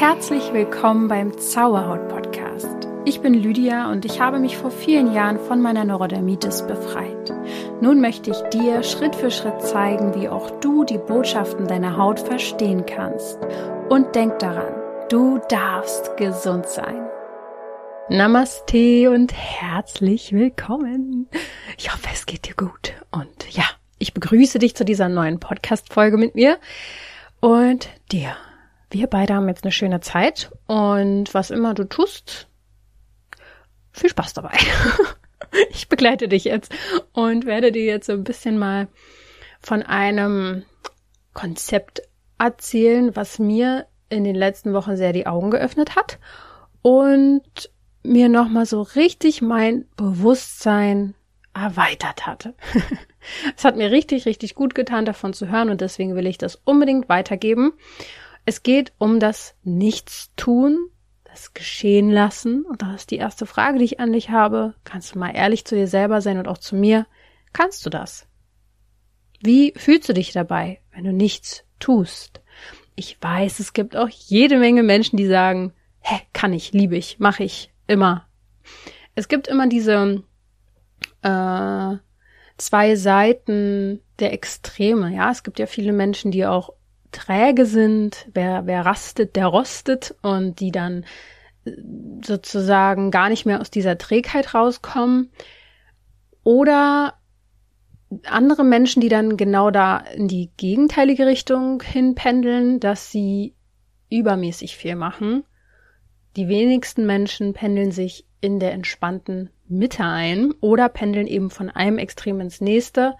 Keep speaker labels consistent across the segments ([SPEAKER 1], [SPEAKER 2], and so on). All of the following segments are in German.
[SPEAKER 1] Herzlich willkommen beim Zauberhaut Podcast. Ich bin Lydia und ich habe mich vor vielen Jahren von meiner Neurodermitis befreit. Nun möchte ich dir Schritt für Schritt zeigen, wie auch du die Botschaften deiner Haut verstehen kannst. Und denk daran, du darfst gesund sein. Namaste und herzlich willkommen. Ich hoffe, es geht dir gut. Und ja, ich begrüße dich zu dieser neuen Podcast-Folge mit mir und dir. Wir beide haben jetzt eine schöne Zeit und was immer du tust, viel Spaß dabei. ich begleite dich jetzt und werde dir jetzt so ein bisschen mal von einem Konzept erzählen, was mir in den letzten Wochen sehr die Augen geöffnet hat und mir nochmal so richtig mein Bewusstsein erweitert hatte. es hat mir richtig, richtig gut getan, davon zu hören und deswegen will ich das unbedingt weitergeben. Es geht um das Nichtstun, das Geschehen lassen. Und das ist die erste Frage, die ich an dich habe. Kannst du mal ehrlich zu dir selber sein und auch zu mir? Kannst du das? Wie fühlst du dich dabei, wenn du nichts tust? Ich weiß, es gibt auch jede Menge Menschen, die sagen, hä, kann ich, liebe ich, mache ich, immer. Es gibt immer diese äh, zwei Seiten der Extreme. Ja, es gibt ja viele Menschen, die auch träge sind. Wer, wer rastet, der rostet und die dann äh, sozusagen gar nicht mehr aus dieser Trägheit rauskommen. Oder andere Menschen, die dann genau da in die gegenteilige Richtung hinpendeln, dass sie übermäßig viel machen. Die wenigsten Menschen pendeln sich in der entspannten Mitte ein oder pendeln eben von einem Extrem ins nächste.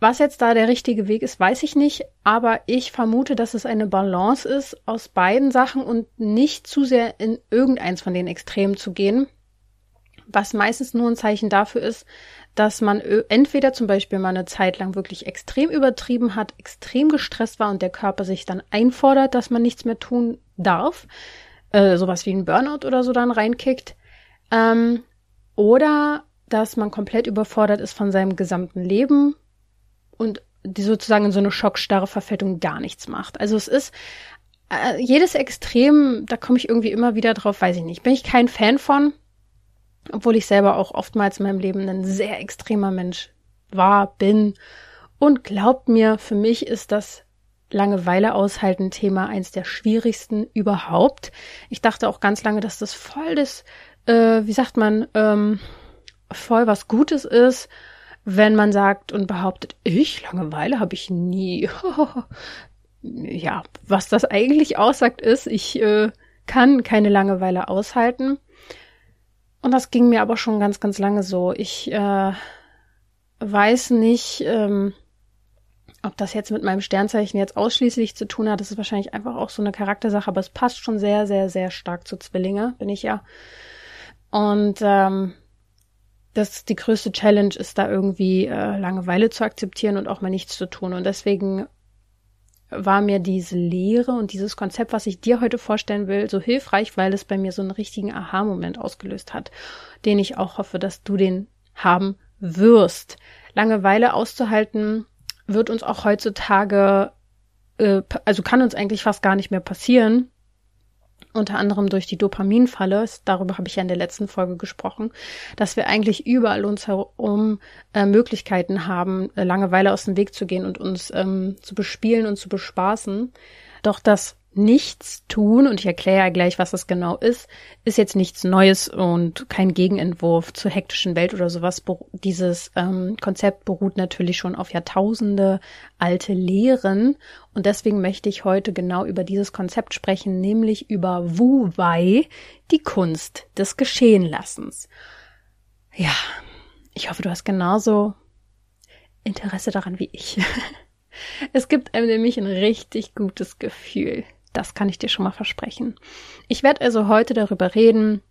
[SPEAKER 1] Was jetzt da der richtige Weg ist, weiß ich nicht, aber ich vermute, dass es eine Balance ist aus beiden Sachen und nicht zu sehr in irgendeins von den Extremen zu gehen, was meistens nur ein Zeichen dafür ist, dass man entweder zum Beispiel mal eine Zeit lang wirklich extrem übertrieben hat, extrem gestresst war und der Körper sich dann einfordert, dass man nichts mehr tun darf, äh, sowas wie ein Burnout oder so dann reinkickt, ähm, oder dass man komplett überfordert ist von seinem gesamten Leben und die sozusagen in so eine schockstarre verfällt und gar nichts macht. Also es ist äh, jedes Extrem, da komme ich irgendwie immer wieder drauf, weiß ich nicht. Bin ich kein Fan von, obwohl ich selber auch oftmals in meinem Leben ein sehr extremer Mensch war, bin. Und glaubt mir, für mich ist das Langeweile aushalten Thema eins der schwierigsten überhaupt. Ich dachte auch ganz lange, dass das voll das, äh, wie sagt man, ähm, voll was Gutes ist wenn man sagt und behauptet, ich Langeweile habe ich nie. ja, was das eigentlich aussagt ist, ich äh, kann keine Langeweile aushalten. Und das ging mir aber schon ganz, ganz lange so. Ich äh, weiß nicht, ähm, ob das jetzt mit meinem Sternzeichen jetzt ausschließlich zu tun hat. Das ist wahrscheinlich einfach auch so eine Charaktersache, aber es passt schon sehr, sehr, sehr stark zu Zwillinge, bin ich ja. Und ähm, das die größte Challenge ist, da irgendwie äh, Langeweile zu akzeptieren und auch mal nichts zu tun. Und deswegen war mir diese Lehre und dieses Konzept, was ich dir heute vorstellen will, so hilfreich, weil es bei mir so einen richtigen Aha-Moment ausgelöst hat, den ich auch hoffe, dass du den haben wirst. Langeweile auszuhalten wird uns auch heutzutage, äh, also kann uns eigentlich fast gar nicht mehr passieren, unter anderem durch die Dopaminfalle, darüber habe ich ja in der letzten Folge gesprochen, dass wir eigentlich überall uns herum äh, Möglichkeiten haben, äh, Langeweile aus dem Weg zu gehen und uns ähm, zu bespielen und zu bespaßen. Doch das nichts tun, und ich erkläre ja gleich, was das genau ist, ist jetzt nichts Neues und kein Gegenentwurf zur hektischen Welt oder sowas. Dieses ähm, Konzept beruht natürlich schon auf Jahrtausende alte Lehren und deswegen möchte ich heute genau über dieses Konzept sprechen, nämlich über Wu Wei, die Kunst des Geschehenlassens. Ja, ich hoffe, du hast genauso Interesse daran wie ich. Es gibt einem nämlich ein richtig gutes Gefühl. Das kann ich dir schon mal versprechen. Ich werde also heute darüber reden,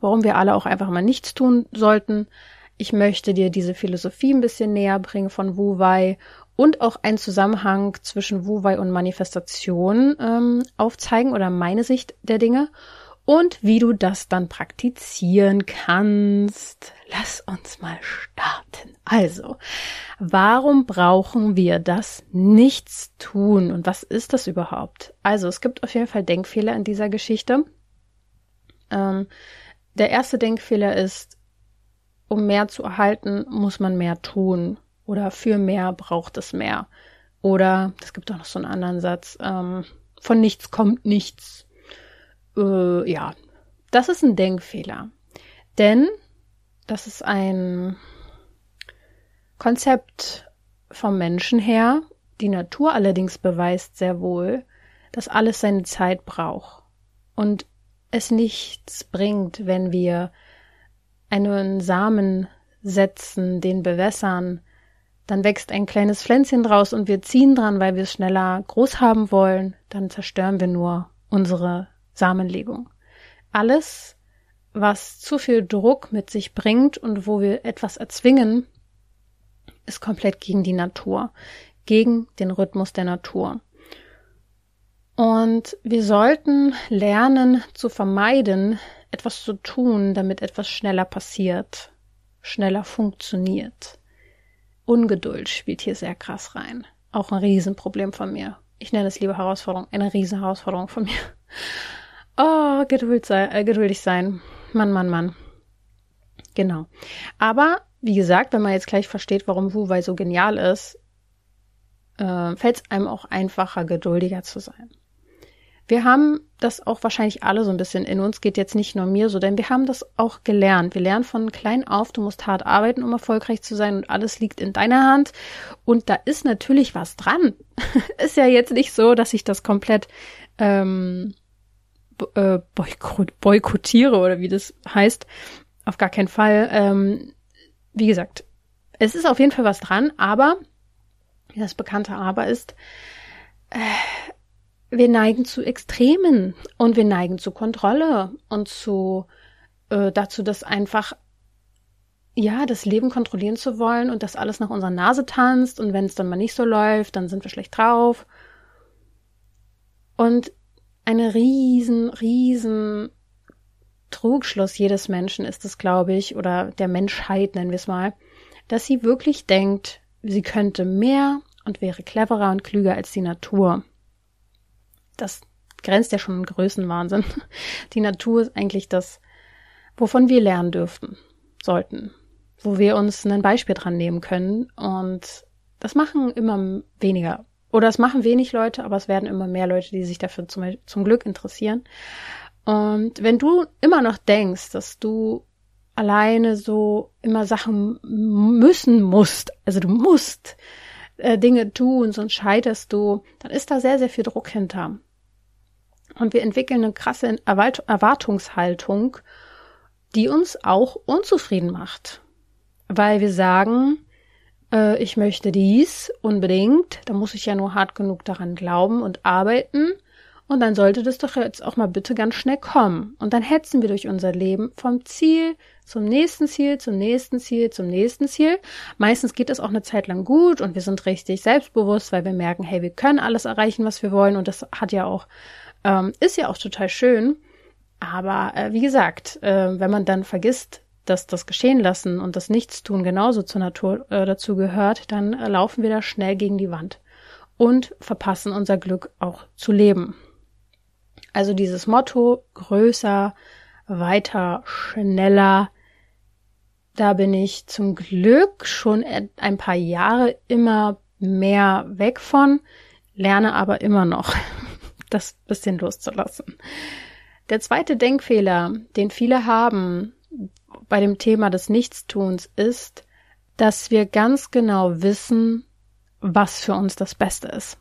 [SPEAKER 1] warum wir alle auch einfach mal nichts tun sollten. Ich möchte dir diese Philosophie ein bisschen näher bringen von Wu Wei und auch einen Zusammenhang zwischen Wu Wei und Manifestation ähm, aufzeigen oder meine Sicht der Dinge. Und wie du das dann praktizieren kannst. Lass uns mal starten. Also, warum brauchen wir das Nichtstun und was ist das überhaupt? Also, es gibt auf jeden Fall Denkfehler in dieser Geschichte. Ähm, der erste Denkfehler ist, um mehr zu erhalten, muss man mehr tun. Oder für mehr braucht es mehr. Oder, es gibt auch noch so einen anderen Satz, ähm, von nichts kommt nichts. Äh, ja, das ist ein Denkfehler. Denn das ist ein Konzept vom Menschen her. Die Natur allerdings beweist sehr wohl, dass alles seine Zeit braucht und es nichts bringt, wenn wir einen Samen setzen, den bewässern, dann wächst ein kleines Pflänzchen draus und wir ziehen dran, weil wir es schneller groß haben wollen, dann zerstören wir nur unsere Samenlegung. Alles, was zu viel Druck mit sich bringt und wo wir etwas erzwingen, ist komplett gegen die Natur, gegen den Rhythmus der Natur. Und wir sollten lernen zu vermeiden, etwas zu tun, damit etwas schneller passiert, schneller funktioniert. Ungeduld spielt hier sehr krass rein. Auch ein Riesenproblem von mir. Ich nenne es lieber Herausforderung, eine Riesenherausforderung von mir. Oh, Geduld sei, äh, geduldig sein. Mann, Mann, Mann. Genau. Aber, wie gesagt, wenn man jetzt gleich versteht, warum Wu Wei so genial ist, äh, fällt es einem auch einfacher, geduldiger zu sein. Wir haben das auch wahrscheinlich alle so ein bisschen in uns, geht jetzt nicht nur mir so, denn wir haben das auch gelernt. Wir lernen von klein auf, du musst hart arbeiten, um erfolgreich zu sein und alles liegt in deiner Hand. Und da ist natürlich was dran. ist ja jetzt nicht so, dass ich das komplett ähm, äh, boykottiere oder wie das heißt. Auf gar keinen Fall. Ähm, wie gesagt, es ist auf jeden Fall was dran, aber das bekannte Aber ist, äh, wir neigen zu Extremen und wir neigen zu Kontrolle und zu äh, dazu, dass einfach ja das Leben kontrollieren zu wollen und dass alles nach unserer Nase tanzt und wenn es dann mal nicht so läuft, dann sind wir schlecht drauf. Und eine riesen, riesen Trugschluss jedes Menschen ist es, glaube ich, oder der Menschheit nennen wir es mal, dass sie wirklich denkt, sie könnte mehr und wäre cleverer und klüger als die Natur das grenzt ja schon an Größenwahnsinn. Die Natur ist eigentlich das, wovon wir lernen dürften, sollten, wo wir uns ein Beispiel dran nehmen können. Und das machen immer weniger. Oder es machen wenig Leute, aber es werden immer mehr Leute, die sich dafür zum, zum Glück interessieren. Und wenn du immer noch denkst, dass du alleine so immer Sachen müssen musst, also du musst äh, Dinge tun, sonst scheiterst du, dann ist da sehr, sehr viel Druck hinter. Und wir entwickeln eine krasse Erwartungshaltung, die uns auch unzufrieden macht. Weil wir sagen, äh, ich möchte dies unbedingt, da muss ich ja nur hart genug daran glauben und arbeiten. Und dann sollte das doch jetzt auch mal bitte ganz schnell kommen. Und dann hetzen wir durch unser Leben vom Ziel zum nächsten Ziel, zum nächsten Ziel, zum nächsten Ziel. Meistens geht es auch eine Zeit lang gut und wir sind richtig selbstbewusst, weil wir merken, hey, wir können alles erreichen, was wir wollen. Und das hat ja auch ähm, ist ja auch total schön. Aber äh, wie gesagt, äh, wenn man dann vergisst, dass das Geschehen lassen und das Nichtstun genauso zur Natur äh, dazu gehört, dann laufen wir da schnell gegen die Wand und verpassen unser Glück auch zu leben. Also dieses Motto größer, weiter, schneller, da bin ich zum Glück schon ein paar Jahre immer mehr weg von, lerne aber immer noch das bisschen loszulassen. Der zweite Denkfehler, den viele haben bei dem Thema des Nichtstuns, ist, dass wir ganz genau wissen, was für uns das Beste ist.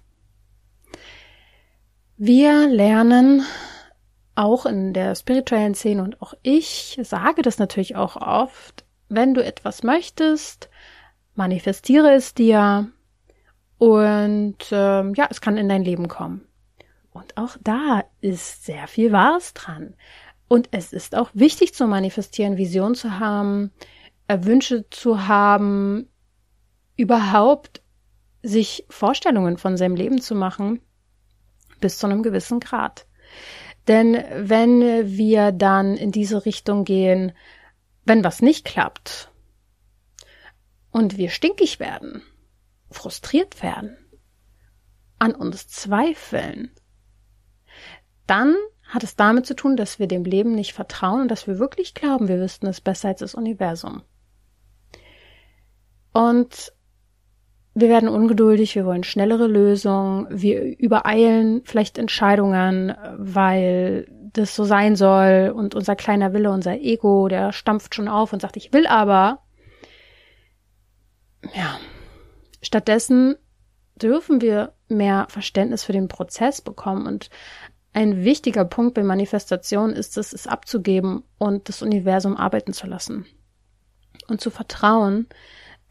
[SPEAKER 1] Wir lernen auch in der spirituellen Szene und auch ich sage das natürlich auch oft, wenn du etwas möchtest, manifestiere es dir und äh, ja, es kann in dein Leben kommen. Und auch da ist sehr viel Wahres dran. Und es ist auch wichtig zu manifestieren, Vision zu haben, äh, Wünsche zu haben, überhaupt sich Vorstellungen von seinem Leben zu machen, bis zu einem gewissen Grad. Denn wenn wir dann in diese Richtung gehen, wenn was nicht klappt und wir stinkig werden, frustriert werden, an uns zweifeln, dann hat es damit zu tun, dass wir dem Leben nicht vertrauen und dass wir wirklich glauben, wir wüssten es besser als das Universum. Und wir werden ungeduldig, wir wollen schnellere Lösungen, wir übereilen vielleicht Entscheidungen, weil das so sein soll und unser kleiner Wille, unser Ego, der stampft schon auf und sagt, ich will aber. Ja. Stattdessen dürfen wir mehr Verständnis für den Prozess bekommen und ein wichtiger Punkt bei Manifestation ist es, es abzugeben und das Universum arbeiten zu lassen. Und zu vertrauen,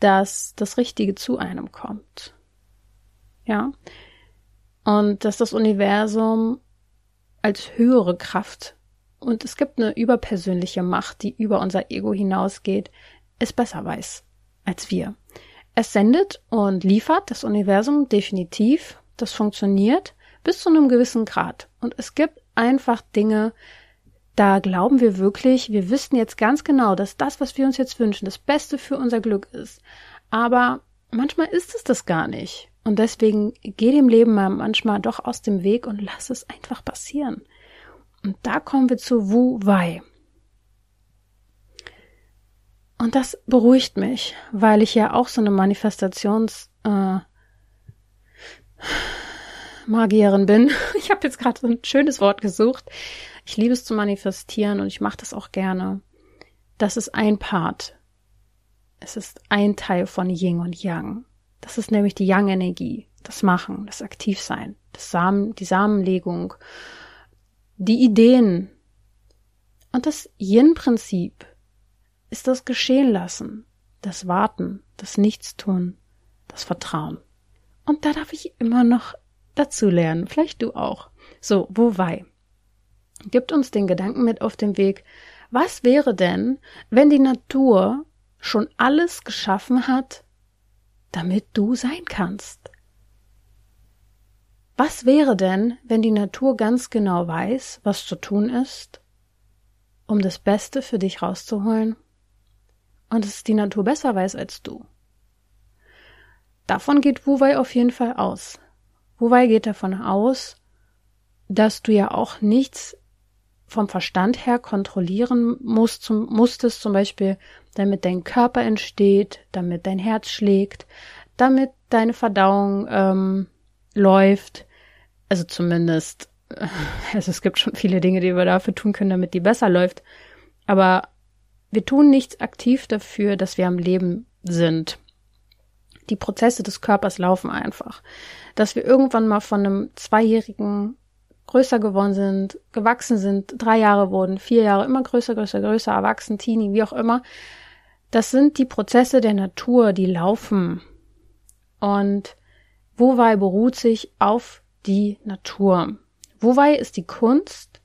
[SPEAKER 1] dass das Richtige zu einem kommt. Ja. Und dass das Universum als höhere Kraft und es gibt eine überpersönliche Macht, die über unser Ego hinausgeht, es besser weiß als wir. Es sendet und liefert das Universum definitiv. Das funktioniert bis zu einem gewissen Grad. Und es gibt einfach Dinge, da glauben wir wirklich, wir wissen jetzt ganz genau, dass das, was wir uns jetzt wünschen, das Beste für unser Glück ist. Aber manchmal ist es das gar nicht. Und deswegen geh dem Leben mal manchmal doch aus dem Weg und lass es einfach passieren. Und da kommen wir zu Wu Wei. Und das beruhigt mich, weil ich ja auch so eine Manifestations äh, Magierin bin. Ich habe jetzt gerade so ein schönes Wort gesucht. Ich liebe es zu manifestieren und ich mache das auch gerne. Das ist ein Part. Es ist ein Teil von Yin und Yang. Das ist nämlich die Yang-Energie, das Machen, das Aktivsein, das Samen, die Samenlegung, die Ideen. Und das Yin-Prinzip ist das Geschehen lassen, das Warten, das Nichtstun, das Vertrauen. Und da darf ich immer noch dazu lernen, vielleicht du auch. So, wobei? gibt uns den Gedanken mit auf den Weg, was wäre denn, wenn die Natur schon alles geschaffen hat, damit du sein kannst? Was wäre denn, wenn die Natur ganz genau weiß, was zu tun ist, um das Beste für dich rauszuholen? Und es die Natur besser weiß als du. Davon geht Wu Wei auf jeden Fall aus. Wu Wei geht davon aus, dass du ja auch nichts vom Verstand her kontrollieren musst, zum, musstest, zum Beispiel, damit dein Körper entsteht, damit dein Herz schlägt, damit deine Verdauung ähm, läuft. Also zumindest, also es gibt schon viele Dinge, die wir dafür tun können, damit die besser läuft. Aber wir tun nichts aktiv dafür, dass wir am Leben sind. Die Prozesse des Körpers laufen einfach. Dass wir irgendwann mal von einem zweijährigen größer geworden sind, gewachsen sind, drei Jahre wurden, vier Jahre, immer größer, größer, größer, erwachsen, Teenie, wie auch immer. Das sind die Prozesse der Natur, die laufen. Und Wowei beruht sich auf die Natur. Wowei ist die Kunst,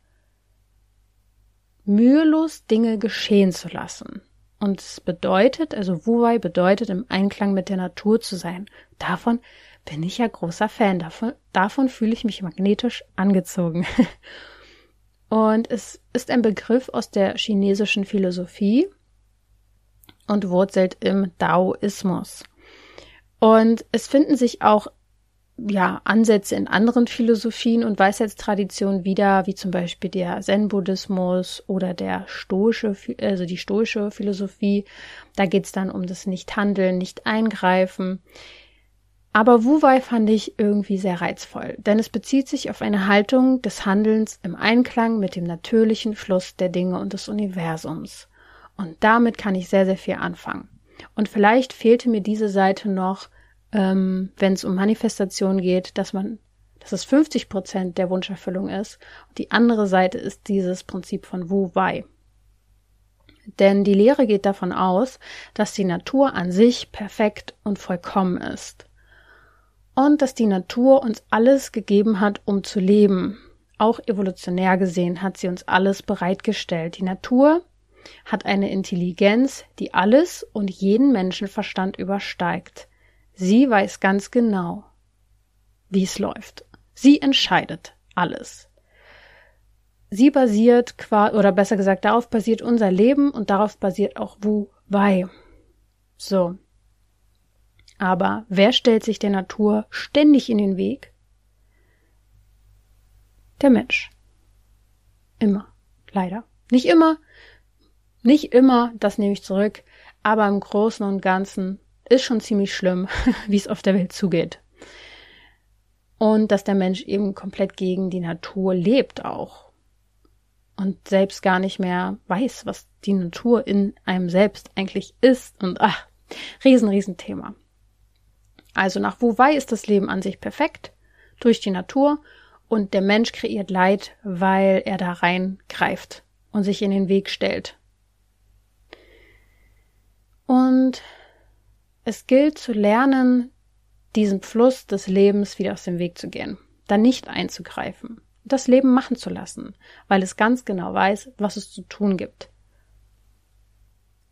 [SPEAKER 1] mühelos Dinge geschehen zu lassen. Und es bedeutet, also Wuwei bedeutet, im Einklang mit der Natur zu sein. Davon bin ich ja großer Fan. Davon, davon fühle ich mich magnetisch angezogen. Und es ist ein Begriff aus der chinesischen Philosophie und wurzelt im Daoismus. Und es finden sich auch ja, Ansätze in anderen Philosophien und Weisheitstraditionen wieder, wie zum Beispiel der Zen-Buddhismus oder der stoische, also die stoische Philosophie. Da geht's dann um das Nicht-Handeln, Nicht-Eingreifen. Aber Wu Wei fand ich irgendwie sehr reizvoll, denn es bezieht sich auf eine Haltung des Handelns im Einklang mit dem natürlichen Fluss der Dinge und des Universums. Und damit kann ich sehr, sehr viel anfangen. Und vielleicht fehlte mir diese Seite noch, ähm, wenn es um Manifestation geht, dass man, dass es 50 Prozent der Wunscherfüllung ist. Und die andere Seite ist dieses Prinzip von Wu Wei. Denn die Lehre geht davon aus, dass die Natur an sich perfekt und vollkommen ist und dass die Natur uns alles gegeben hat, um zu leben. Auch evolutionär gesehen hat sie uns alles bereitgestellt. Die Natur hat eine Intelligenz, die alles und jeden Menschenverstand übersteigt. Sie weiß ganz genau, wie es läuft. Sie entscheidet alles. sie basiert, oder besser gesagt, darauf basiert unser Leben und darauf basiert auch Wu Wei. So. Aber wer stellt sich der Natur ständig in den Weg? Der Mensch. Immer. Leider. Nicht immer. Nicht immer, das nehme ich zurück. Aber im Großen und Ganzen ist schon ziemlich schlimm, wie es auf der Welt zugeht. Und dass der Mensch eben komplett gegen die Natur lebt auch. Und selbst gar nicht mehr weiß, was die Natur in einem selbst eigentlich ist. Und ach, riesen, riesen Thema. Also nach Wu Wei ist das Leben an sich perfekt durch die Natur und der Mensch kreiert Leid, weil er da reingreift und sich in den Weg stellt. Und es gilt zu lernen, diesem Fluss des Lebens wieder aus dem Weg zu gehen, da nicht einzugreifen, das Leben machen zu lassen, weil es ganz genau weiß, was es zu tun gibt.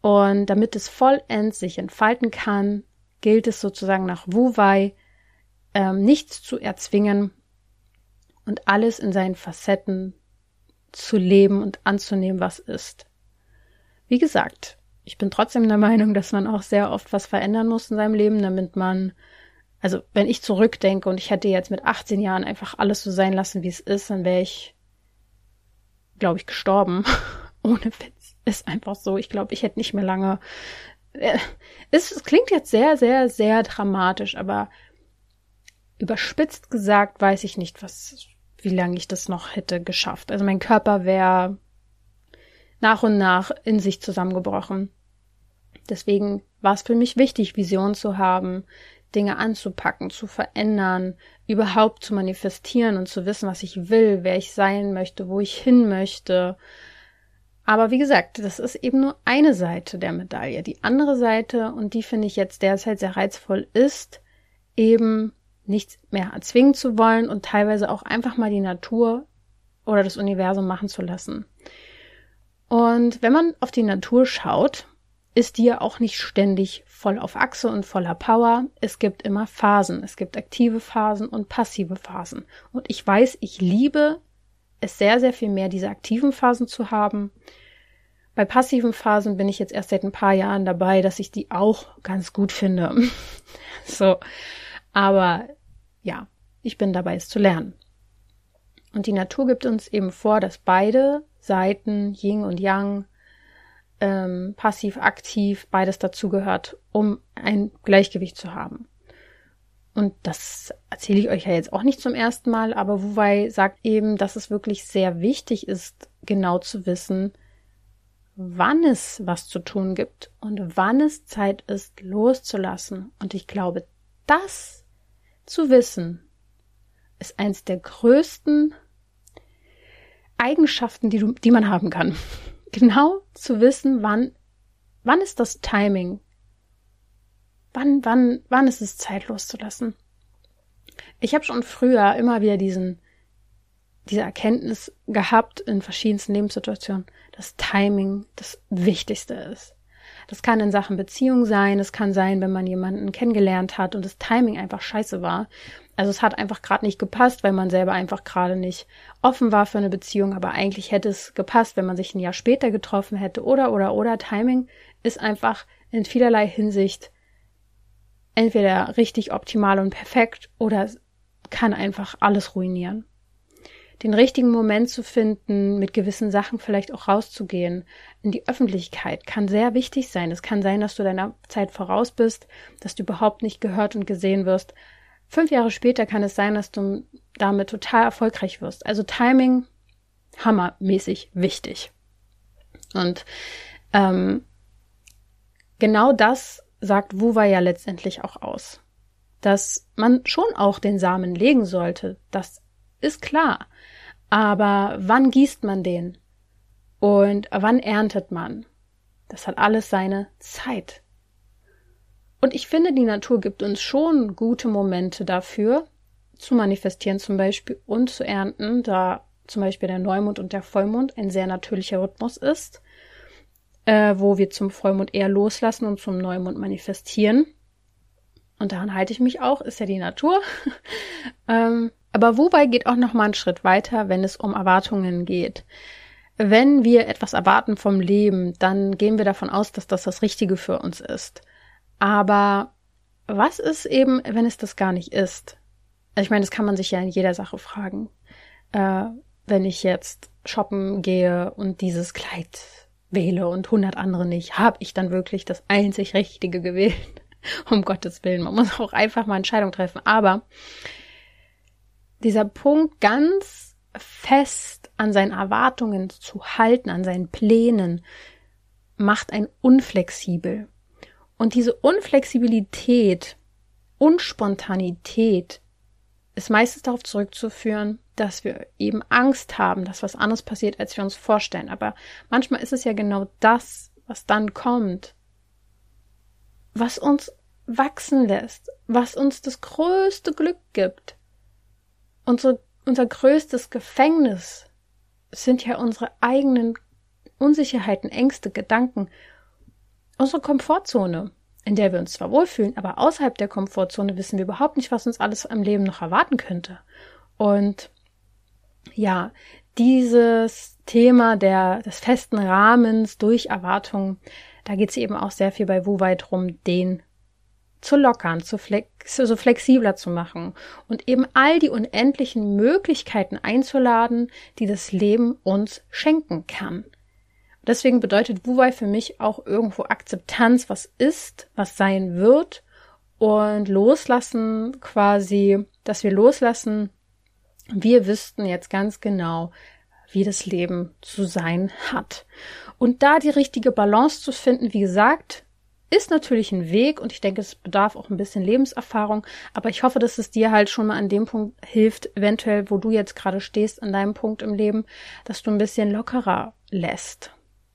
[SPEAKER 1] Und damit es vollends sich entfalten kann, gilt es sozusagen nach Wu Wei, ähm, nichts zu erzwingen und alles in seinen Facetten zu leben und anzunehmen, was ist. Wie gesagt, ich bin trotzdem der Meinung, dass man auch sehr oft was verändern muss in seinem Leben, damit man, also wenn ich zurückdenke und ich hätte jetzt mit 18 Jahren einfach alles so sein lassen, wie es ist, dann wäre ich, glaube ich, gestorben. Ohne Witz. Ist einfach so. Ich glaube, ich hätte nicht mehr lange. Äh, es, es klingt jetzt sehr, sehr, sehr dramatisch, aber überspitzt gesagt weiß ich nicht, was, wie lange ich das noch hätte geschafft. Also mein Körper wäre nach und nach in sich zusammengebrochen. Deswegen war es für mich wichtig, Visionen zu haben, Dinge anzupacken, zu verändern, überhaupt zu manifestieren und zu wissen, was ich will, wer ich sein möchte, wo ich hin möchte. Aber wie gesagt, das ist eben nur eine Seite der Medaille. Die andere Seite, und die finde ich jetzt derzeit sehr reizvoll, ist eben nichts mehr erzwingen zu wollen und teilweise auch einfach mal die Natur oder das Universum machen zu lassen. Und wenn man auf die Natur schaut, ist die ja auch nicht ständig voll auf Achse und voller Power. Es gibt immer Phasen. Es gibt aktive Phasen und passive Phasen. Und ich weiß, ich liebe es sehr, sehr viel mehr, diese aktiven Phasen zu haben. Bei passiven Phasen bin ich jetzt erst seit ein paar Jahren dabei, dass ich die auch ganz gut finde. so. Aber ja, ich bin dabei, es zu lernen. Und die Natur gibt uns eben vor, dass beide Seiten, Yin und Yang, ähm, passiv, aktiv, beides dazugehört, um ein Gleichgewicht zu haben. Und das erzähle ich euch ja jetzt auch nicht zum ersten Mal, aber Wu Wei sagt eben, dass es wirklich sehr wichtig ist, genau zu wissen, wann es was zu tun gibt und wann es Zeit ist, loszulassen. Und ich glaube, das zu wissen, ist eins der größten Eigenschaften, die, du, die man haben kann. Genau zu wissen, wann, wann ist das Timing? Wann, wann, wann ist es Zeit loszulassen? Ich habe schon früher immer wieder diesen, diese Erkenntnis gehabt in verschiedensten Lebenssituationen, dass Timing das Wichtigste ist. Das kann in Sachen Beziehung sein, es kann sein, wenn man jemanden kennengelernt hat und das Timing einfach scheiße war. Also es hat einfach gerade nicht gepasst, weil man selber einfach gerade nicht offen war für eine Beziehung, aber eigentlich hätte es gepasst, wenn man sich ein Jahr später getroffen hätte oder oder oder Timing ist einfach in vielerlei Hinsicht entweder richtig optimal und perfekt oder kann einfach alles ruinieren. Den richtigen Moment zu finden, mit gewissen Sachen vielleicht auch rauszugehen, in die Öffentlichkeit kann sehr wichtig sein. Es kann sein, dass du deiner Zeit voraus bist, dass du überhaupt nicht gehört und gesehen wirst, Fünf Jahre später kann es sein, dass du damit total erfolgreich wirst. Also Timing hammermäßig wichtig. Und ähm, genau das sagt Wuwa ja letztendlich auch aus. Dass man schon auch den Samen legen sollte, das ist klar. Aber wann gießt man den? Und wann erntet man? Das hat alles seine Zeit. Und ich finde, die Natur gibt uns schon gute Momente dafür, zu manifestieren zum Beispiel und zu ernten, da zum Beispiel der Neumond und der Vollmond ein sehr natürlicher Rhythmus ist, äh, wo wir zum Vollmond eher loslassen und zum Neumond manifestieren. Und daran halte ich mich auch, ist ja die Natur. ähm, aber wobei geht auch noch mal einen Schritt weiter, wenn es um Erwartungen geht. Wenn wir etwas erwarten vom Leben, dann gehen wir davon aus, dass das das Richtige für uns ist. Aber was ist eben, wenn es das gar nicht ist? Also ich meine, das kann man sich ja in jeder Sache fragen. Äh, wenn ich jetzt shoppen gehe und dieses Kleid wähle und hundert andere nicht, habe ich dann wirklich das einzig Richtige gewählt? um Gottes Willen. Man muss auch einfach mal Entscheidungen treffen. Aber dieser Punkt ganz fest an seinen Erwartungen zu halten, an seinen Plänen, macht ein unflexibel. Und diese Unflexibilität und Spontanität ist meistens darauf zurückzuführen, dass wir eben Angst haben, dass was anderes passiert, als wir uns vorstellen. Aber manchmal ist es ja genau das, was dann kommt, was uns wachsen lässt, was uns das größte Glück gibt. Unsere, unser größtes Gefängnis sind ja unsere eigenen Unsicherheiten, Ängste, Gedanken, unsere Komfortzone, in der wir uns zwar wohlfühlen, aber außerhalb der Komfortzone wissen wir überhaupt nicht, was uns alles im Leben noch erwarten könnte. Und ja, dieses Thema der, des festen Rahmens durch Erwartungen, da geht es eben auch sehr viel bei Wu Wei drum, den zu lockern, zu flex so flexibler zu machen und eben all die unendlichen Möglichkeiten einzuladen, die das Leben uns schenken kann. Deswegen bedeutet Wu Wei für mich auch irgendwo Akzeptanz, was ist, was sein wird und loslassen quasi, dass wir loslassen, wir wüssten jetzt ganz genau, wie das Leben zu sein hat. Und da die richtige Balance zu finden, wie gesagt, ist natürlich ein Weg und ich denke, es bedarf auch ein bisschen Lebenserfahrung, aber ich hoffe, dass es dir halt schon mal an dem Punkt hilft, eventuell, wo du jetzt gerade stehst, an deinem Punkt im Leben, dass du ein bisschen lockerer lässt.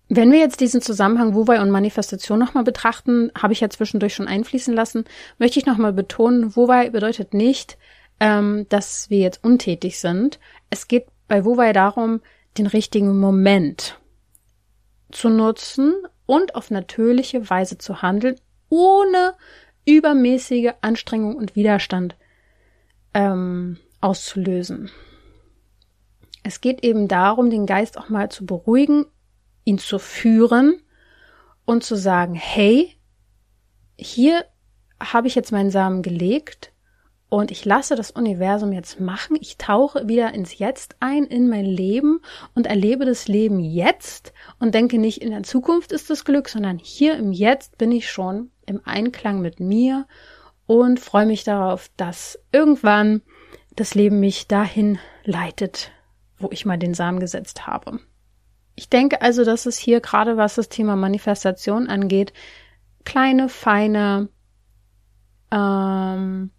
[SPEAKER 1] Wenn wir jetzt diesen Zusammenhang Wuwei und Manifestation nochmal betrachten, habe ich ja zwischendurch schon einfließen lassen, möchte ich nochmal betonen, Wuwei bedeutet nicht, ähm, dass wir jetzt untätig sind. Es geht bei Wuwei darum, den richtigen Moment zu nutzen und auf natürliche Weise zu handeln, ohne übermäßige Anstrengung und Widerstand ähm, auszulösen. Es geht eben darum, den Geist auch mal zu beruhigen, ihn zu führen und zu sagen, hey, hier habe ich jetzt meinen Samen gelegt, und ich lasse das Universum jetzt machen. Ich tauche wieder ins Jetzt ein, in mein Leben und erlebe das Leben jetzt und denke nicht in der Zukunft ist das Glück, sondern hier im Jetzt bin ich schon im Einklang mit mir und freue mich darauf, dass irgendwann das Leben mich dahin leitet, wo ich mal den Samen gesetzt habe. Ich denke also, dass es hier gerade was das Thema Manifestation angeht, kleine, feine, ähm,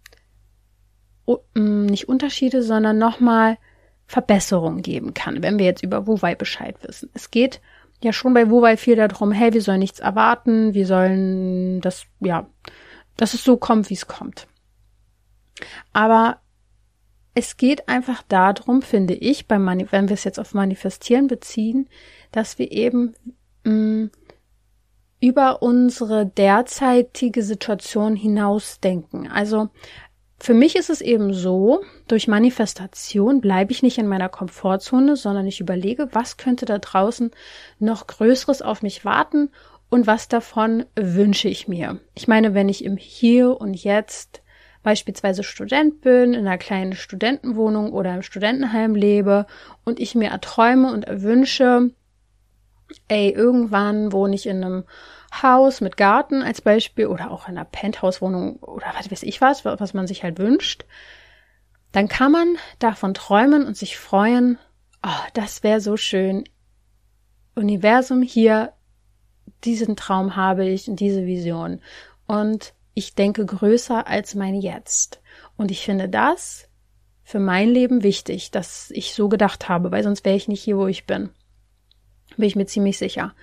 [SPEAKER 1] nicht Unterschiede, sondern nochmal Verbesserungen geben kann, wenn wir jetzt über Wuwei Bescheid wissen. Es geht ja schon bei Wuwei viel darum, hey, wir sollen nichts erwarten, wir sollen das, ja, dass es so kommt, wie es kommt. Aber es geht einfach darum, finde ich, beim Mani wenn wir es jetzt auf Manifestieren beziehen, dass wir eben mh, mm, über unsere derzeitige Situation hinausdenken. Also für mich ist es eben so, durch Manifestation bleibe ich nicht in meiner Komfortzone, sondern ich überlege, was könnte da draußen noch Größeres auf mich warten und was davon wünsche ich mir. Ich meine, wenn ich im Hier und Jetzt beispielsweise Student bin, in einer kleinen Studentenwohnung oder im Studentenheim lebe und ich mir erträume und erwünsche, ey, irgendwann wohne ich in einem Haus mit Garten als Beispiel oder auch in einer Penthouse-Wohnung oder was weiß ich was, was man sich halt wünscht, dann kann man davon träumen und sich freuen, oh, das wäre so schön. Universum hier, diesen Traum habe ich und diese Vision. Und ich denke größer als mein Jetzt. Und ich finde das für mein Leben wichtig, dass ich so gedacht habe, weil sonst wäre ich nicht hier, wo ich bin. Bin ich mir ziemlich sicher.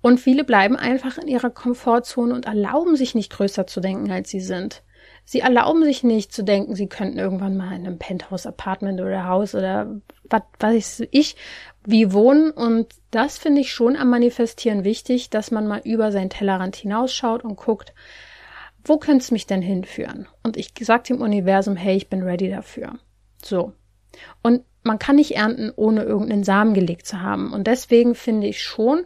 [SPEAKER 1] Und viele bleiben einfach in ihrer Komfortzone und erlauben sich nicht größer zu denken, als sie sind. Sie erlauben sich nicht zu denken, sie könnten irgendwann mal in einem Penthouse-Apartment oder Haus oder was weiß ich wie wohnen. Und das finde ich schon am Manifestieren wichtig, dass man mal über seinen Tellerrand hinausschaut und guckt, wo könnte es mich denn hinführen? Und ich sage dem Universum, hey, ich bin ready dafür. So. Und man kann nicht ernten, ohne irgendeinen Samen gelegt zu haben. Und deswegen finde ich schon,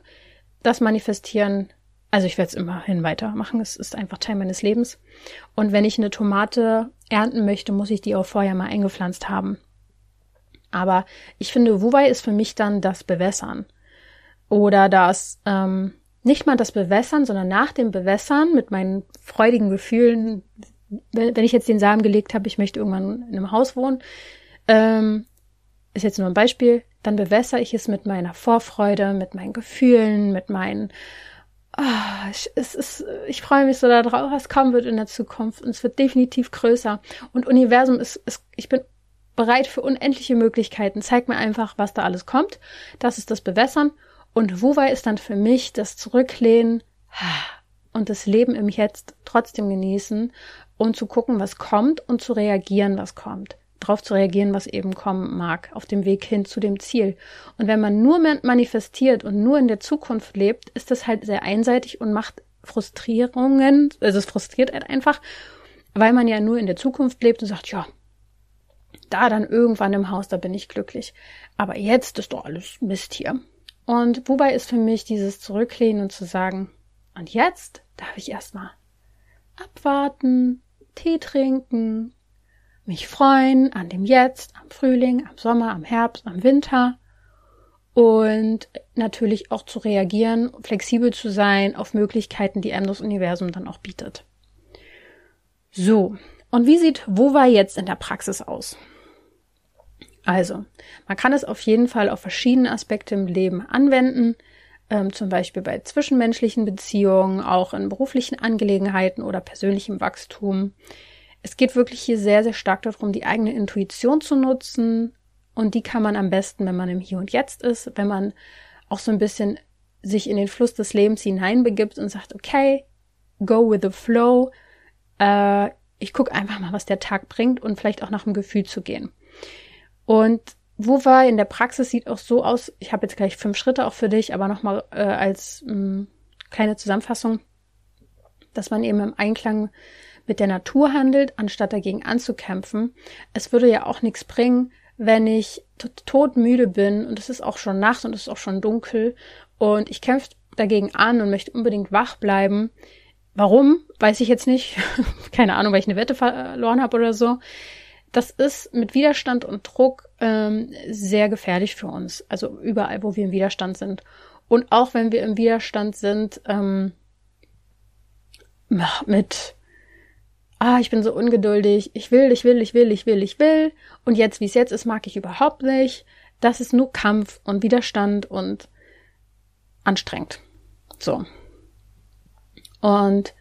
[SPEAKER 1] dass Manifestieren, also ich werde es immerhin weitermachen, es ist einfach Teil meines Lebens. Und wenn ich eine Tomate ernten möchte, muss ich die auch vorher mal eingepflanzt haben. Aber ich finde, Wuwei ist für mich dann das Bewässern. Oder das, ähm, nicht mal das Bewässern, sondern nach dem Bewässern mit meinen freudigen Gefühlen, wenn, wenn ich jetzt den Samen gelegt habe, ich möchte irgendwann in einem Haus wohnen, ähm, ist jetzt nur ein Beispiel, dann bewässere ich es mit meiner Vorfreude, mit meinen Gefühlen, mit meinen Oh, ich, es ist, ich freue mich so darauf, was kommen wird in der Zukunft. Und es wird definitiv größer. Und Universum ist, ist, ich bin bereit für unendliche Möglichkeiten. Zeig mir einfach, was da alles kommt. Das ist das Bewässern. Und Wuwei ist dann für mich das Zurücklehnen und das Leben im Jetzt trotzdem genießen und zu gucken, was kommt und zu reagieren, was kommt darauf zu reagieren, was eben kommen mag, auf dem Weg hin zu dem Ziel. Und wenn man nur manifestiert und nur in der Zukunft lebt, ist das halt sehr einseitig und macht Frustrierungen, also es frustriert halt einfach, weil man ja nur in der Zukunft lebt und sagt, ja, da dann irgendwann im Haus, da bin ich glücklich. Aber jetzt ist doch alles Mist hier. Und wobei ist für mich dieses Zurücklehnen und zu sagen, und jetzt darf ich erstmal abwarten, Tee trinken, mich freuen an dem Jetzt, am Frühling, am Sommer, am Herbst, am Winter und natürlich auch zu reagieren, flexibel zu sein auf Möglichkeiten, die einem das Universum dann auch bietet. So, und wie sieht Wova jetzt in der Praxis aus? Also, man kann es auf jeden Fall auf verschiedene Aspekte im Leben anwenden, ähm, zum Beispiel bei zwischenmenschlichen Beziehungen, auch in beruflichen Angelegenheiten oder persönlichem Wachstum. Es geht wirklich hier sehr, sehr stark darum, die eigene Intuition zu nutzen. Und die kann man am besten, wenn man im Hier und Jetzt ist, wenn man auch so ein bisschen sich in den Fluss des Lebens hineinbegibt und sagt, okay, go with the flow. Äh, ich gucke einfach mal, was der Tag bringt und vielleicht auch nach dem Gefühl zu gehen. Und wo war in der Praxis sieht auch so aus, ich habe jetzt gleich fünf Schritte auch für dich, aber nochmal äh, als mh, mm, kleine Zusammenfassung, dass man eben im Einklang mit der Natur handelt, anstatt dagegen anzukämpfen. Es würde ja auch nichts bringen, wenn ich todmüde bin und es ist auch schon Nacht und es ist auch schon dunkel und ich kämpfe dagegen an und möchte unbedingt wach bleiben. Warum? Weiß ich jetzt nicht. Keine Ahnung, weil ich eine Wette verloren habe oder so. Das ist mit Widerstand und Druck ähm, sehr gefährlich für uns. Also überall, wo wir im Widerstand sind. Und auch wenn wir im Widerstand sind, ähm, mit ah, ich bin so ungeduldig, ich will, ich will, ich will, ich will, ich will, und jetzt, wie es jetzt ist, mag ich überhaupt nicht. Das ist nur Kampf und Widerstand und anstrengend. So. Und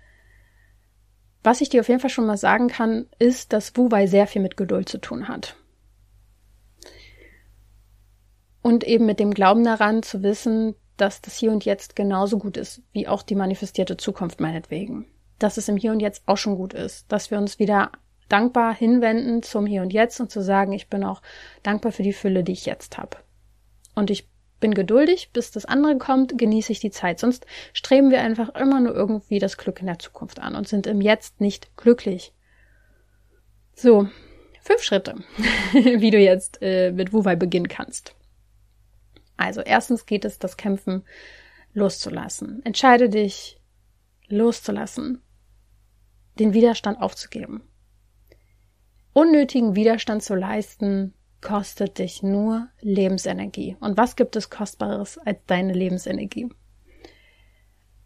[SPEAKER 1] was ich dir auf jeden Fall schon mal sagen kann, ist, dass Wu-Wei sehr viel mit Geduld zu tun hat. Und eben mit dem Glauben daran zu wissen, dass das Hier und Jetzt genauso gut ist, wie auch die manifestierte Zukunft meinetwegen dass es im Hier und Jetzt auch schon gut ist, dass wir uns wieder dankbar hinwenden zum Hier und Jetzt und zu sagen, ich bin auch dankbar für die Fülle, die ich jetzt habe. Und ich bin geduldig, bis das andere kommt, genieße ich die Zeit. Sonst streben wir einfach immer nur irgendwie das Glück in der Zukunft an und sind im Jetzt nicht glücklich. So, fünf Schritte, wie du jetzt äh, mit Wuwei beginnen kannst. Also erstens geht es, das Kämpfen loszulassen. Entscheide dich, loszulassen den Widerstand aufzugeben. Unnötigen Widerstand zu leisten, kostet dich nur Lebensenergie. Und was gibt es Kostbares als deine Lebensenergie?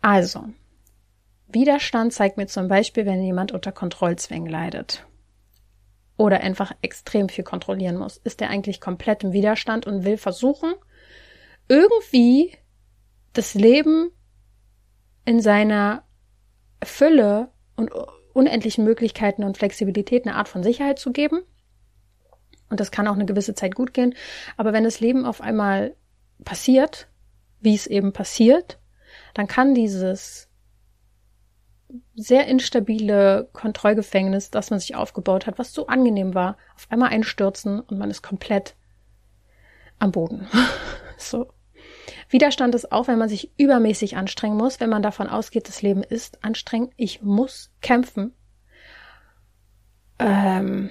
[SPEAKER 1] Also, Widerstand zeigt mir zum Beispiel, wenn jemand unter Kontrollzwängen leidet oder einfach extrem viel kontrollieren muss. Ist er eigentlich komplett im Widerstand und will versuchen, irgendwie das Leben in seiner Fülle und unendlichen Möglichkeiten und Flexibilität eine Art von Sicherheit zu geben. Und das kann auch eine gewisse Zeit gut gehen. Aber wenn das Leben auf einmal passiert, wie es eben passiert, dann kann dieses sehr instabile Kontrollgefängnis, das man sich aufgebaut hat, was so angenehm war, auf einmal einstürzen und man ist komplett am Boden. so. Widerstand ist auch, wenn man sich übermäßig anstrengen muss, wenn man davon ausgeht, das Leben ist anstrengend, ich muss kämpfen. Ähm,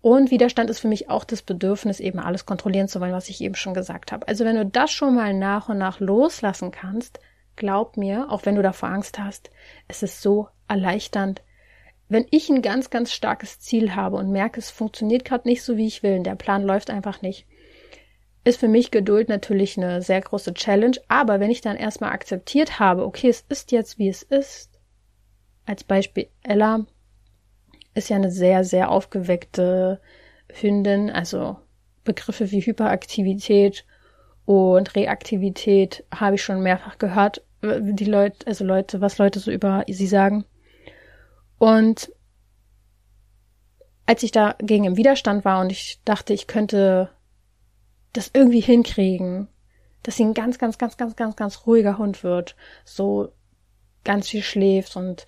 [SPEAKER 1] und Widerstand ist für mich auch das Bedürfnis, eben alles kontrollieren zu wollen, was ich eben schon gesagt habe. Also wenn du das schon mal nach und nach loslassen kannst, glaub mir, auch wenn du davor Angst hast, es ist so erleichternd. Wenn ich ein ganz, ganz starkes Ziel habe und merke, es funktioniert gerade nicht so, wie ich will, der Plan läuft einfach nicht, ist für mich Geduld natürlich eine sehr große Challenge. Aber wenn ich dann erstmal akzeptiert habe, okay, es ist jetzt, wie es ist, als Beispiel Ella ist ja eine sehr, sehr aufgeweckte Hündin, also Begriffe wie Hyperaktivität und Reaktivität habe ich schon mehrfach gehört, die Leute, also Leute, was Leute so über sie sagen. Und als ich da gegen im Widerstand war und ich dachte, ich könnte das irgendwie hinkriegen, dass sie ein ganz, ganz, ganz, ganz, ganz, ganz ruhiger Hund wird, so ganz viel schläft und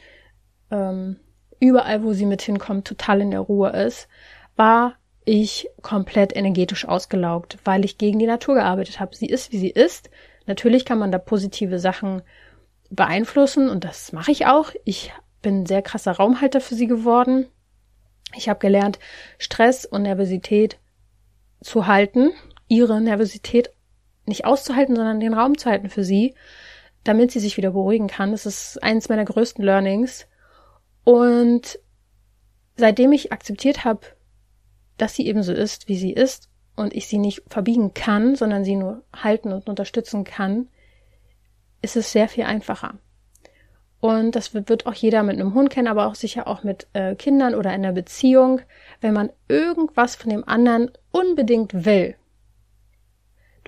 [SPEAKER 1] ähm, überall, wo sie mit hinkommt, total in der Ruhe ist, war ich komplett energetisch ausgelaugt, weil ich gegen die Natur gearbeitet habe. Sie ist, wie sie ist. Natürlich kann man da positive Sachen beeinflussen und das mache ich auch. Ich bin ein sehr krasser Raumhalter für sie geworden. Ich habe gelernt, Stress und Nervosität zu halten ihre Nervosität nicht auszuhalten, sondern den Raum zu halten für sie, damit sie sich wieder beruhigen kann. Das ist eines meiner größten Learnings. Und seitdem ich akzeptiert habe, dass sie eben so ist, wie sie ist, und ich sie nicht verbiegen kann, sondern sie nur halten und unterstützen kann, ist es sehr viel einfacher. Und das wird auch jeder mit einem Hund kennen, aber auch sicher auch mit äh, Kindern oder in einer Beziehung. Wenn man irgendwas von dem anderen unbedingt will,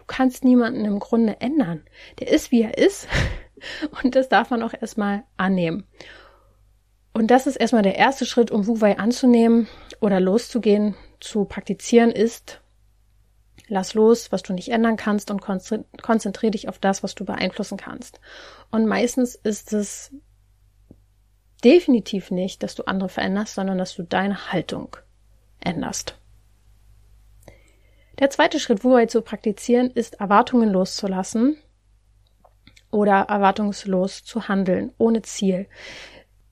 [SPEAKER 1] kannst niemanden im Grunde ändern. Der ist, wie er ist. Und das darf man auch erstmal annehmen. Und das ist erstmal der erste Schritt, um Wu Wei anzunehmen oder loszugehen, zu praktizieren, ist, lass los, was du nicht ändern kannst und konzentriere dich auf das, was du beeinflussen kannst. Und meistens ist es definitiv nicht, dass du andere veränderst, sondern dass du deine Haltung änderst. Der zweite Schritt, Wuheit zu praktizieren, ist Erwartungen loszulassen oder erwartungslos zu handeln, ohne Ziel.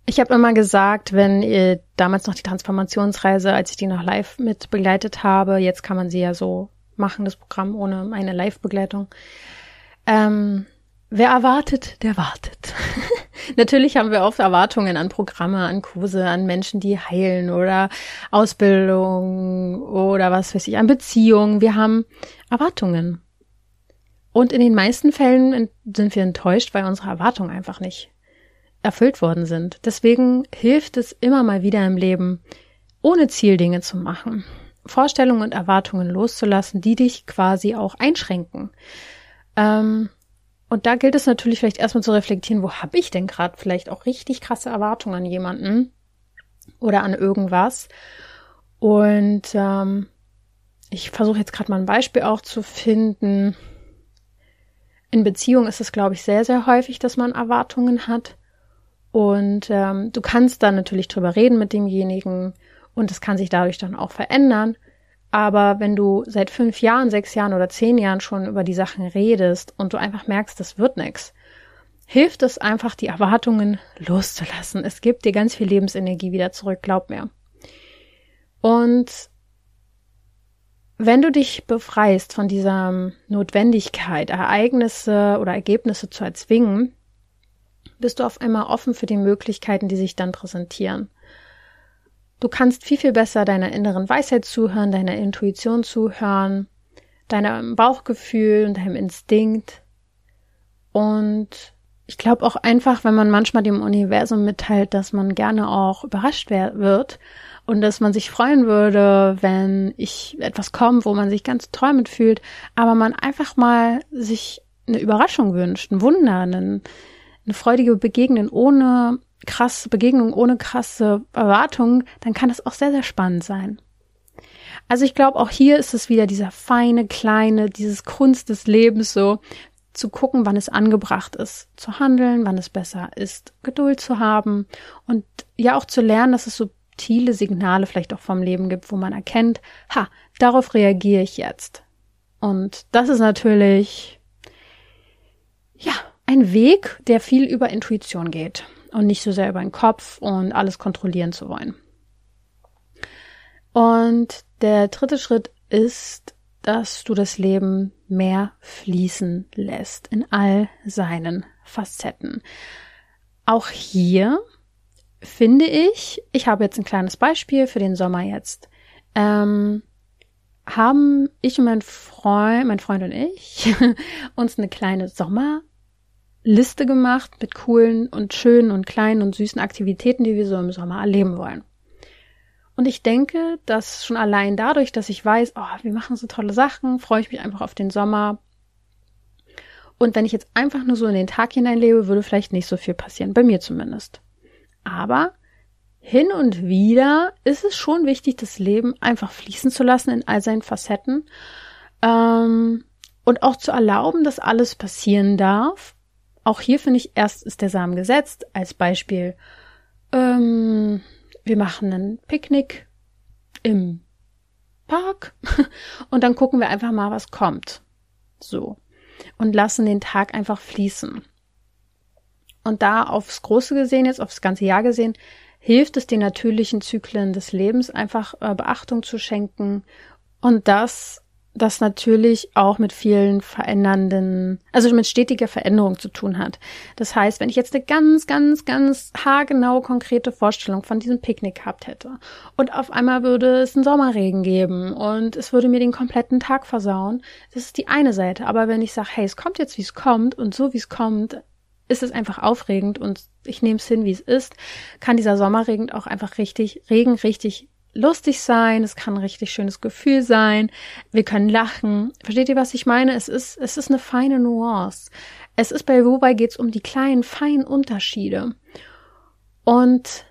[SPEAKER 1] Ich habe immer gesagt, wenn ihr damals noch die Transformationsreise, als ich die noch live mit begleitet habe, jetzt kann man sie ja so machen, das Programm ohne eine Live-Begleitung. Ähm, wer erwartet, der wartet. Natürlich haben wir oft Erwartungen an Programme, an Kurse, an Menschen, die heilen oder Ausbildung oder was weiß ich, an Beziehungen. Wir haben Erwartungen. Und in den meisten Fällen sind wir enttäuscht, weil unsere Erwartungen einfach nicht erfüllt worden sind. Deswegen hilft es immer mal wieder im Leben, ohne Ziel Dinge zu machen. Vorstellungen und Erwartungen loszulassen, die dich quasi auch einschränken. Ähm, und da gilt es natürlich vielleicht erstmal zu reflektieren, wo habe ich denn gerade vielleicht auch richtig krasse Erwartungen an jemanden oder an irgendwas. Und ähm, ich versuche jetzt gerade mal ein Beispiel auch zu finden. In Beziehungen ist es, glaube ich, sehr, sehr häufig, dass man Erwartungen hat. Und ähm, du kannst dann natürlich drüber reden mit demjenigen und es kann sich dadurch dann auch verändern. Aber wenn du seit fünf Jahren, sechs Jahren oder zehn Jahren schon über die Sachen redest und du einfach merkst, das wird nix, hilft es einfach, die Erwartungen loszulassen. Es gibt dir ganz viel Lebensenergie wieder zurück, glaub mir. Und wenn du dich befreist von dieser Notwendigkeit, Ereignisse oder Ergebnisse zu erzwingen, bist du auf einmal offen für die Möglichkeiten, die sich dann präsentieren. Du kannst viel, viel besser deiner inneren Weisheit zuhören, deiner Intuition zuhören, deinem Bauchgefühl und deinem Instinkt. Und ich glaube auch einfach, wenn man manchmal dem Universum mitteilt, dass man gerne auch überrascht wird und dass man sich freuen würde, wenn ich etwas kommt, wo man sich ganz toll mitfühlt, aber man einfach mal sich eine Überraschung wünscht, ein Wunder, einen, eine freudige Begegnung ohne krasse Begegnung, ohne krasse Erwartungen, dann kann das auch sehr, sehr spannend sein. Also ich glaube, auch hier ist es wieder dieser feine, kleine, dieses Kunst des Lebens so, zu gucken, wann es angebracht ist, zu handeln, wann es besser ist, Geduld zu haben und ja auch zu lernen, dass es subtile Signale vielleicht auch vom Leben gibt, wo man erkennt, ha, darauf reagiere ich jetzt. Und das ist natürlich ein Weg, der viel über Intuition geht und nicht so sehr über den Kopf und alles kontrollieren zu wollen. Und der dritte Schritt ist, dass du das Leben mehr fließen lässt in all seinen Facetten. Auch hier finde ich, ich habe jetzt ein kleines Beispiel für den Sommer jetzt. Ähm, haben ich und mein Freund, mein Freund und ich uns eine kleine Sommerliste gemacht mit coolen und schönen und kleinen und süßen Aktivitäten, die wir so im Sommer erleben wollen. Und ich denke, dass schon allein dadurch, dass ich weiß, oh, wir machen so tolle Sachen, freue ich mich einfach auf den Sommer. Und wenn ich jetzt einfach nur so in den Tag hineinlebe, würde vielleicht nicht so viel passieren, bei mir zumindest. Aber hin und wieder ist es schon wichtig, das Leben einfach fließen zu lassen in all seinen Facetten ähm, und auch zu erlauben, dass alles passieren darf. Auch hier finde ich, erst ist der Samen gesetzt. Als Beispiel, ähm, wir machen ein Picknick im Park und dann gucken wir einfach mal, was kommt. So. Und lassen den Tag einfach fließen. Und da aufs Große gesehen, jetzt aufs ganze Jahr gesehen, hilft es den natürlichen Zyklen des Lebens einfach äh, Beachtung zu schenken und das das natürlich auch mit vielen verändernden, also mit stetiger Veränderung zu tun hat. Das heißt, wenn ich jetzt eine ganz, ganz, ganz haargenau konkrete Vorstellung von diesem Picknick gehabt hätte und auf einmal würde es einen Sommerregen geben und es würde mir den kompletten Tag versauen, das ist die eine Seite. Aber wenn ich sage, hey, es kommt jetzt, wie es kommt und so wie es kommt, ist es einfach aufregend und ich nehme es hin, wie es ist, kann dieser Sommerregen auch einfach richtig, Regen richtig lustig sein, es kann ein richtig schönes Gefühl sein, wir können lachen. Versteht ihr, was ich meine? Es ist, es ist eine feine Nuance. Es ist bei Wobei geht's um die kleinen, feinen Unterschiede. Und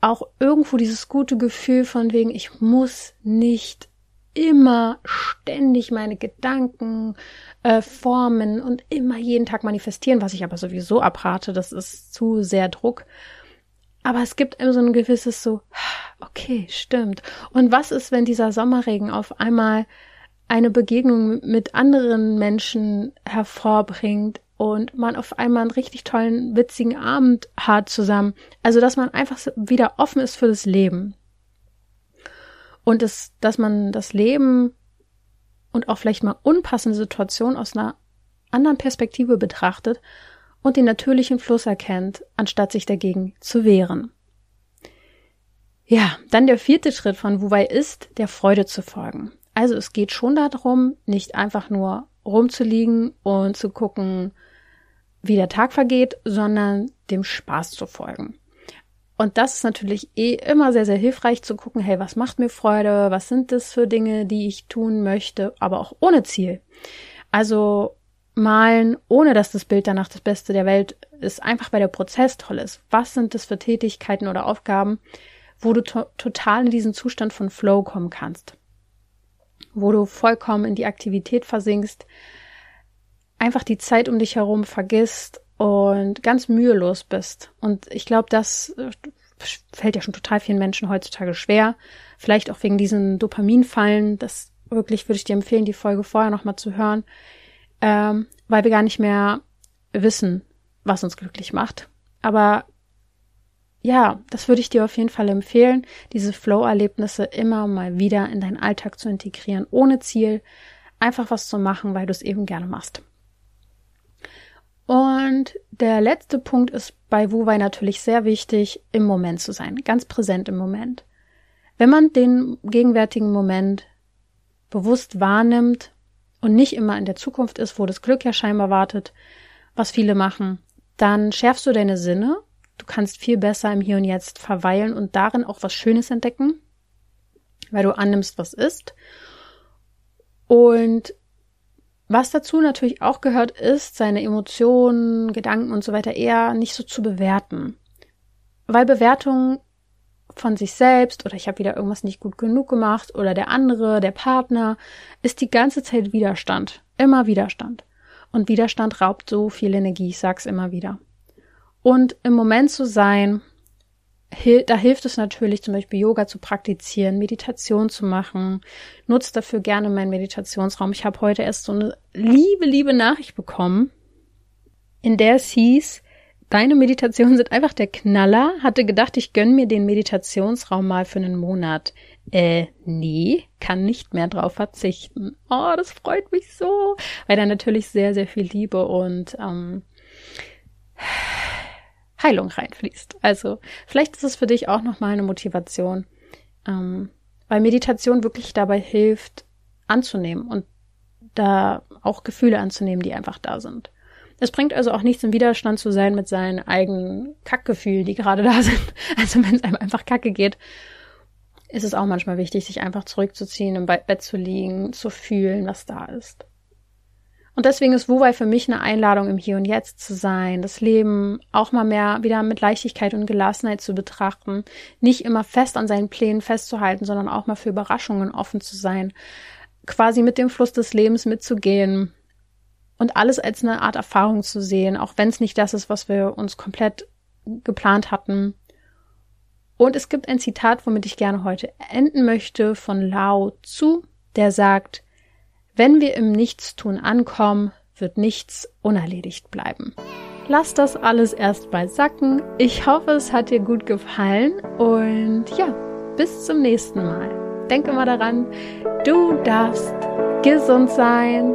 [SPEAKER 1] auch irgendwo dieses gute Gefühl von wegen, ich muss nicht immer ständig meine Gedanken äh, formen und immer jeden Tag manifestieren, was ich aber sowieso abrate, das ist zu sehr Druck. Aber es gibt immer so ein gewisses so, okay, stimmt. Und was ist, wenn dieser Sommerregen auf einmal eine Begegnung mit anderen Menschen hervorbringt und man auf einmal einen richtig tollen, witzigen Abend hat zusammen. Also, dass man einfach wieder offen ist für das Leben. Und das, dass man das Leben und auch vielleicht mal unpassende Situationen aus einer anderen Perspektive betrachtet und den natürlichen Fluss erkennt, anstatt sich dagegen zu wehren. Ja, dann der vierte Schritt von Wuwei ist, der Freude zu folgen. Also es geht schon darum, nicht einfach nur rumzuliegen und zu gucken, wie der Tag vergeht, sondern dem Spaß zu folgen. Und das ist natürlich eh immer sehr, sehr hilfreich zu gucken, hey, was macht mir Freude? Was sind das für Dinge, die ich tun möchte, aber auch ohne Ziel? Also malen, ohne dass das Bild danach das Beste der Welt ist, einfach weil der Prozess toll ist. Was sind das für Tätigkeiten oder Aufgaben, wo du to total in diesen Zustand von Flow kommen kannst? Wo du vollkommen in die Aktivität versinkst, einfach die Zeit um dich herum vergisst und ganz mühelos bist. Und ich glaube, das äh, fällt ja schon total vielen Menschen heutzutage schwer. Vielleicht auch wegen diesen Dopaminfallen. Das wirklich würde ich dir empfehlen, die Folge vorher nochmal zu hören ähm, weil wir gar nicht mehr wissen, was uns glücklich macht. Aber ja, das würde ich dir auf jeden Fall empfehlen, diese Flow-Erlebnisse immer mal wieder in deinen Alltag zu integrieren, ohne Ziel, einfach was zu machen, weil du es eben gerne machst. Und der letzte Punkt ist bei Wuwei natürlich sehr wichtig, im Moment zu sein, ganz präsent im Moment. Wenn man den gegenwärtigen Moment bewusst wahrnimmt und nicht immer in der Zukunft ist, wo das Glück ja scheinbar wartet, was viele machen, dann schärfst du deine Sinne. Du kannst viel besser im Hier und Jetzt verweilen und darin auch was Schönes entdecken, weil du annimmst, was ist. Und was dazu natürlich auch gehört, ist, seine Emotionen, Gedanken und so weiter eher nicht so zu bewerten. Weil Bewertung von sich selbst oder ich habe wieder irgendwas nicht gut genug gemacht oder der andere, der Partner, ist die ganze Zeit Widerstand. Immer Widerstand. Und Widerstand raubt so viel Energie, ich sag's immer wieder. Und im Moment zu sein, da hilft es natürlich zum Beispiel Yoga zu praktizieren, Meditation zu machen. Nutzt dafür gerne meinen Meditationsraum. Ich habe heute erst so eine liebe, liebe Nachricht bekommen in der es hieß, deine Meditationen sind einfach der Knaller, hatte gedacht, ich gönn mir den Meditationsraum mal für einen Monat. Äh, nee, kann nicht mehr drauf verzichten. Oh, das freut mich so, weil da natürlich sehr, sehr viel Liebe und ähm, Heilung reinfließt. Also vielleicht ist es für dich auch nochmal eine Motivation, ähm, weil Meditation wirklich dabei hilft, anzunehmen und da auch Gefühle anzunehmen, die einfach da sind. Es bringt also auch nichts im Widerstand zu sein mit seinen eigenen Kackgefühlen, die gerade da sind. Also wenn es einem einfach kacke geht, ist es auch manchmal wichtig, sich einfach zurückzuziehen, im Bett zu liegen, zu fühlen, was da ist. Und deswegen ist Wuwei für mich eine Einladung, im Hier und Jetzt zu sein, das Leben auch mal mehr wieder mit Leichtigkeit und Gelassenheit zu betrachten, nicht immer fest an seinen Plänen festzuhalten, sondern auch mal für Überraschungen offen zu sein, quasi mit dem Fluss des Lebens mitzugehen und alles als eine Art Erfahrung zu sehen, auch wenn es nicht das ist, was wir uns komplett geplant hatten. Und es gibt ein Zitat, womit ich gerne heute enden möchte, von Lao Tzu, der sagt, wenn wir im Nichtstun ankommen, wird nichts unerledigt bleiben. Lass das alles erst mal sacken. Ich hoffe, es hat dir gut gefallen und ja, bis zum nächsten Mal. Denke mal daran, du darfst gesund sein.